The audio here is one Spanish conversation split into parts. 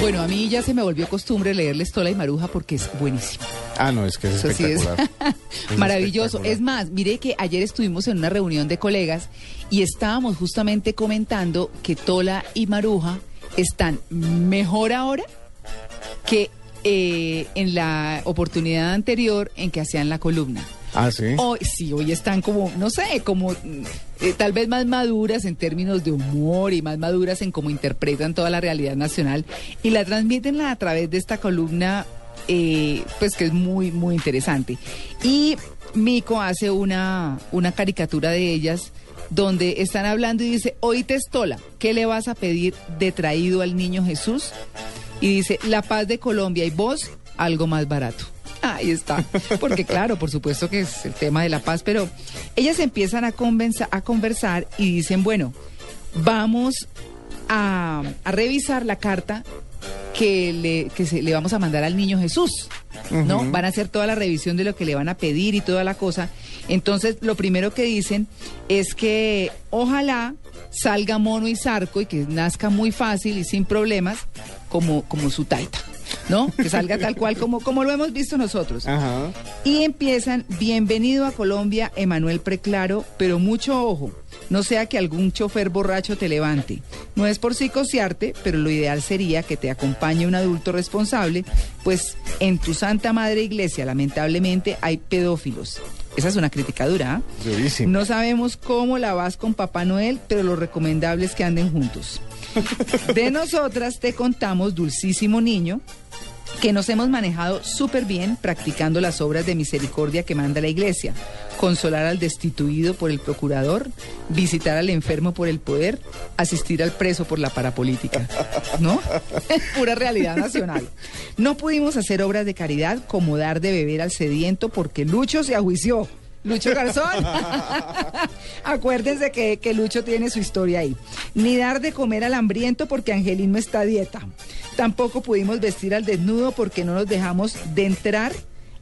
Bueno, a mí ya se me volvió costumbre leerles Tola y Maruja porque es buenísimo. Ah, no, es que es Eso sí es espectacular. Es maravilloso. espectacular. Es más, mire que ayer estuvimos en una reunión de colegas y estábamos justamente comentando que Tola y Maruja están mejor ahora que eh, en la oportunidad anterior en que hacían la columna. Ah, sí. Hoy, sí, hoy están como, no sé, como mm, eh, tal vez más maduras en términos de humor y más maduras en cómo interpretan toda la realidad nacional y la transmiten a través de esta columna, eh, pues que es muy, muy interesante. Y Mico hace una, una caricatura de ellas donde están hablando y dice, hoy Testola, ¿qué le vas a pedir de traído al niño Jesús? Y dice, la paz de Colombia y vos, algo más barato. Ahí está. Porque claro, por supuesto que es el tema de la paz, pero ellas empiezan a, conversar y dicen, bueno, vamos a, a revisar la carta que, le, que se, le vamos a mandar al niño Jesús, ¿no? Van a hacer toda la revisión de lo que le van a pedir y toda la cosa. Entonces, lo primero que dicen es que ojalá salga mono y zarco y que nazca muy fácil y sin problemas como, como su taita, ¿no? Que salga tal cual como, como lo hemos visto nosotros. Ajá. Y empiezan, bienvenido a Colombia, Emanuel Preclaro, pero mucho ojo, no sea que algún chofer borracho te levante. No es por psicosearte, pero lo ideal sería que te acompañe un adulto responsable, pues en tu Santa Madre Iglesia, lamentablemente, hay pedófilos. Esa es una crítica dura. ¿ah? Durísimo. No sabemos cómo la vas con Papá Noel, pero lo recomendable es que anden juntos. De nosotras te contamos, dulcísimo niño, que nos hemos manejado súper bien practicando las obras de misericordia que manda la iglesia. Consolar al destituido por el procurador, visitar al enfermo por el poder, asistir al preso por la parapolítica. ¿No? Pura realidad nacional. No pudimos hacer obras de caridad como dar de beber al sediento porque Lucho se ajuició. Lucho Garzón. Acuérdense que, que Lucho tiene su historia ahí. Ni dar de comer al hambriento porque Angelín no está a dieta. Tampoco pudimos vestir al desnudo porque no nos dejamos de entrar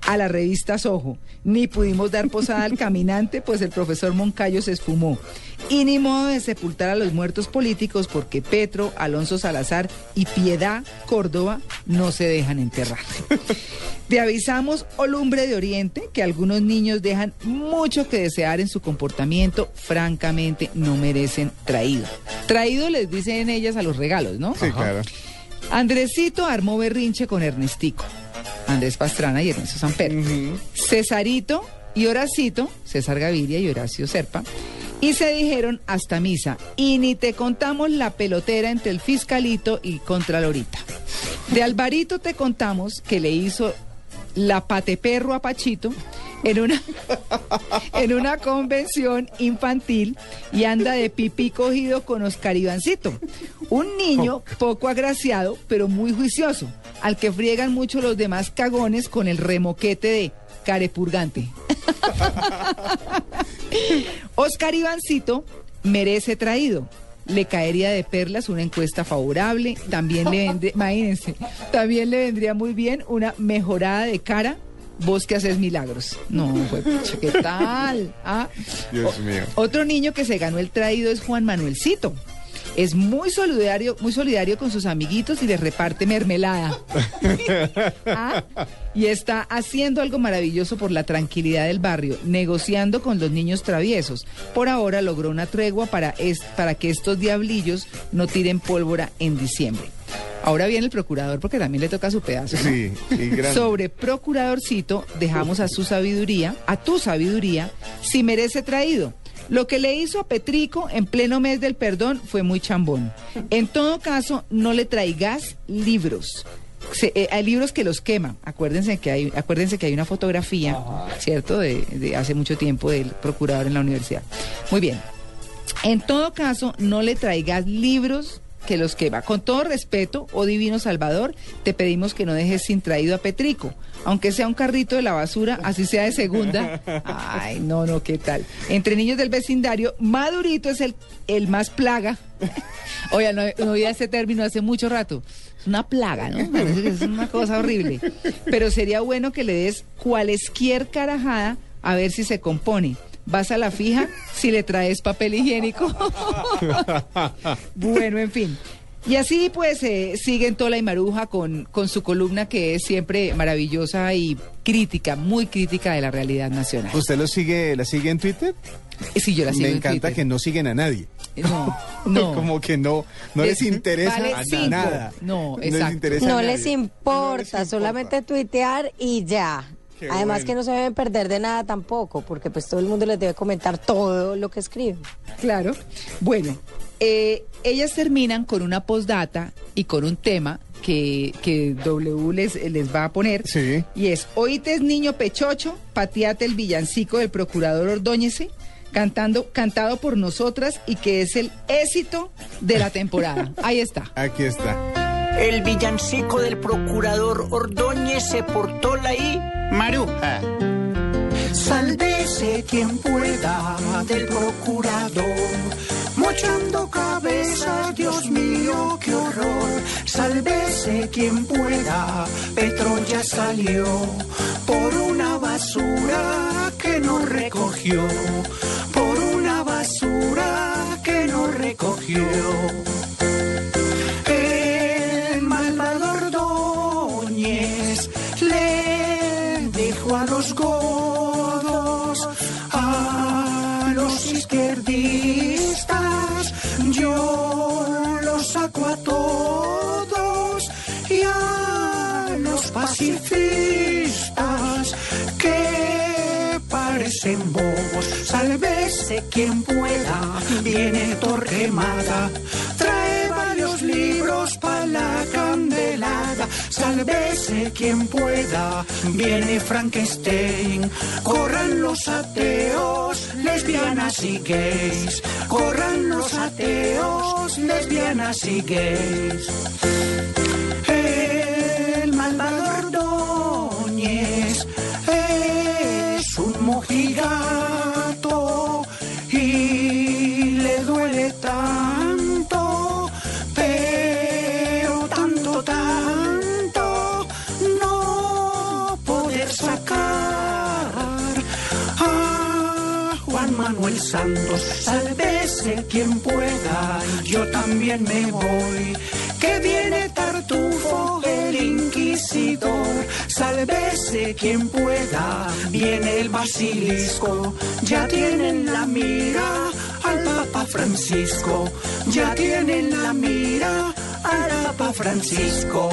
a la revista Sojo. Ni pudimos dar posada al caminante, pues el profesor Moncayo se esfumó. Y ni modo de sepultar a los muertos políticos porque Petro, Alonso Salazar y Piedad Córdoba no se dejan enterrar. Te avisamos, Olumbre de Oriente, que algunos niños dejan mucho que desear en su comportamiento, francamente no merecen traído. Traído les dicen ellas a los regalos, ¿no? Sí, claro. Andresito armó berrinche con Ernestico. Andrés Pastrana y Ernesto Samper. Cesarito y Horacito, César Gaviria y Horacio Serpa, y se dijeron hasta misa. Y ni te contamos la pelotera entre el fiscalito y Contralorita. De Alvarito te contamos que le hizo la pateperro a Pachito en una, en una convención infantil y anda de pipí cogido con Oscar Ivancito. Un niño poco agraciado, pero muy juicioso, al que friegan mucho los demás cagones con el remoquete de carepurgante. Oscar Ivancito merece traído. Le caería de perlas una encuesta favorable. También le vendría, imagínense, también le vendría muy bien una mejorada de cara. Vos que haces milagros. No, pues, ¿qué tal? Ah, Dios mío. otro niño que se ganó el traído es Juan Manuelcito. Es muy solidario, muy solidario con sus amiguitos y les reparte mermelada. Ah, Y está haciendo algo maravilloso por la tranquilidad del barrio, negociando con los niños traviesos. Por ahora logró una tregua para, es- para que estos diablillos no tiren pólvora en diciembre. Ahora viene el procurador porque también le toca su pedazo. ¿no? Sí, y. Sobre procuradorcito, dejamos a su sabiduría, a tu sabiduría, si merece traído. Lo que le hizo a Petrico en pleno mes del perdón fue muy chambón. En todo caso, no le traigas libros. Se- eh, hay libros que los queman. Acuérdense que hay, acuérdense que hay una fotografía, ¿cierto? De, de hace mucho tiempo del procurador en la universidad. Muy bien. En todo caso, no le traigas libros que los quema. Con todo respeto, oh divino Salvador, te pedimos que no dejes sin traído a Petrico. Aunque sea un carrito de la basura, así sea de segunda. Ay, no, no, ¿qué tal? Entre niños del vecindario, Madurito es el, el más plaga. Oiga, no, no oía ese término hace mucho rato. Es una plaga, ¿no? Parece que es una cosa horrible. Pero sería bueno que le des cualesquier carajada a ver si se compone. vas a la fija si le traes papel higiénico. bueno, en fin. Y así pues eh, siguen Tola y Maruja con, con su columna que es siempre maravillosa y crítica, muy crítica de la realidad nacional. ¿Usted lo sigue, la sigue en Twitter? Eh, Sí, yo la sigo Me en encanta Twitter. que no siguen a nadie. No, no. Como que no, no les Les interesa vale a cinco. nada. No, les exacto. interesa a No nadie. les importa, solamente tuitear y ya. Qué Además bueno. que no se deben perder de nada tampoco, porque pues todo el mundo les debe comentar todo lo que escriben. Claro. Bueno, eh, ellas terminan con una postdata y con un tema que, que W les, les va a poner. Sí. Y es, oítes niño pechocho, pateate el villancico del procurador Ordóñese, cantando, cantado por nosotras y que es el éxito de la temporada. Ahí está. Aquí está. El villancico del procurador Ordóñez se portó la y Maruja. Sálvese quien pueda del procurador, mochando cabeza, Dios mío, qué horror. Sálvese quien pueda, Petro ya salió por una basura que no recogió, por una basura que no recogió. A los godos, a los izquierdistas, yo los saco a todos y a los pacifistas que parecen bobos. Sálvese quien pueda, viene Torquemada, trae varios libros para la candelada. Sálvese quien pueda, viene Frankenstein, corran los ateos, lesbianas y gays, corran los ateos, lesbianas y gays. El malvado es un mojigato sacar a Juan Manuel Santos. Sálvese quien pueda, yo también me voy. Que viene Tartufo, el inquisidor. Sálvese quien pueda, viene el basilisco. Ya tienen la mira al Papa Francisco. Ya tienen la mira al Papa Francisco.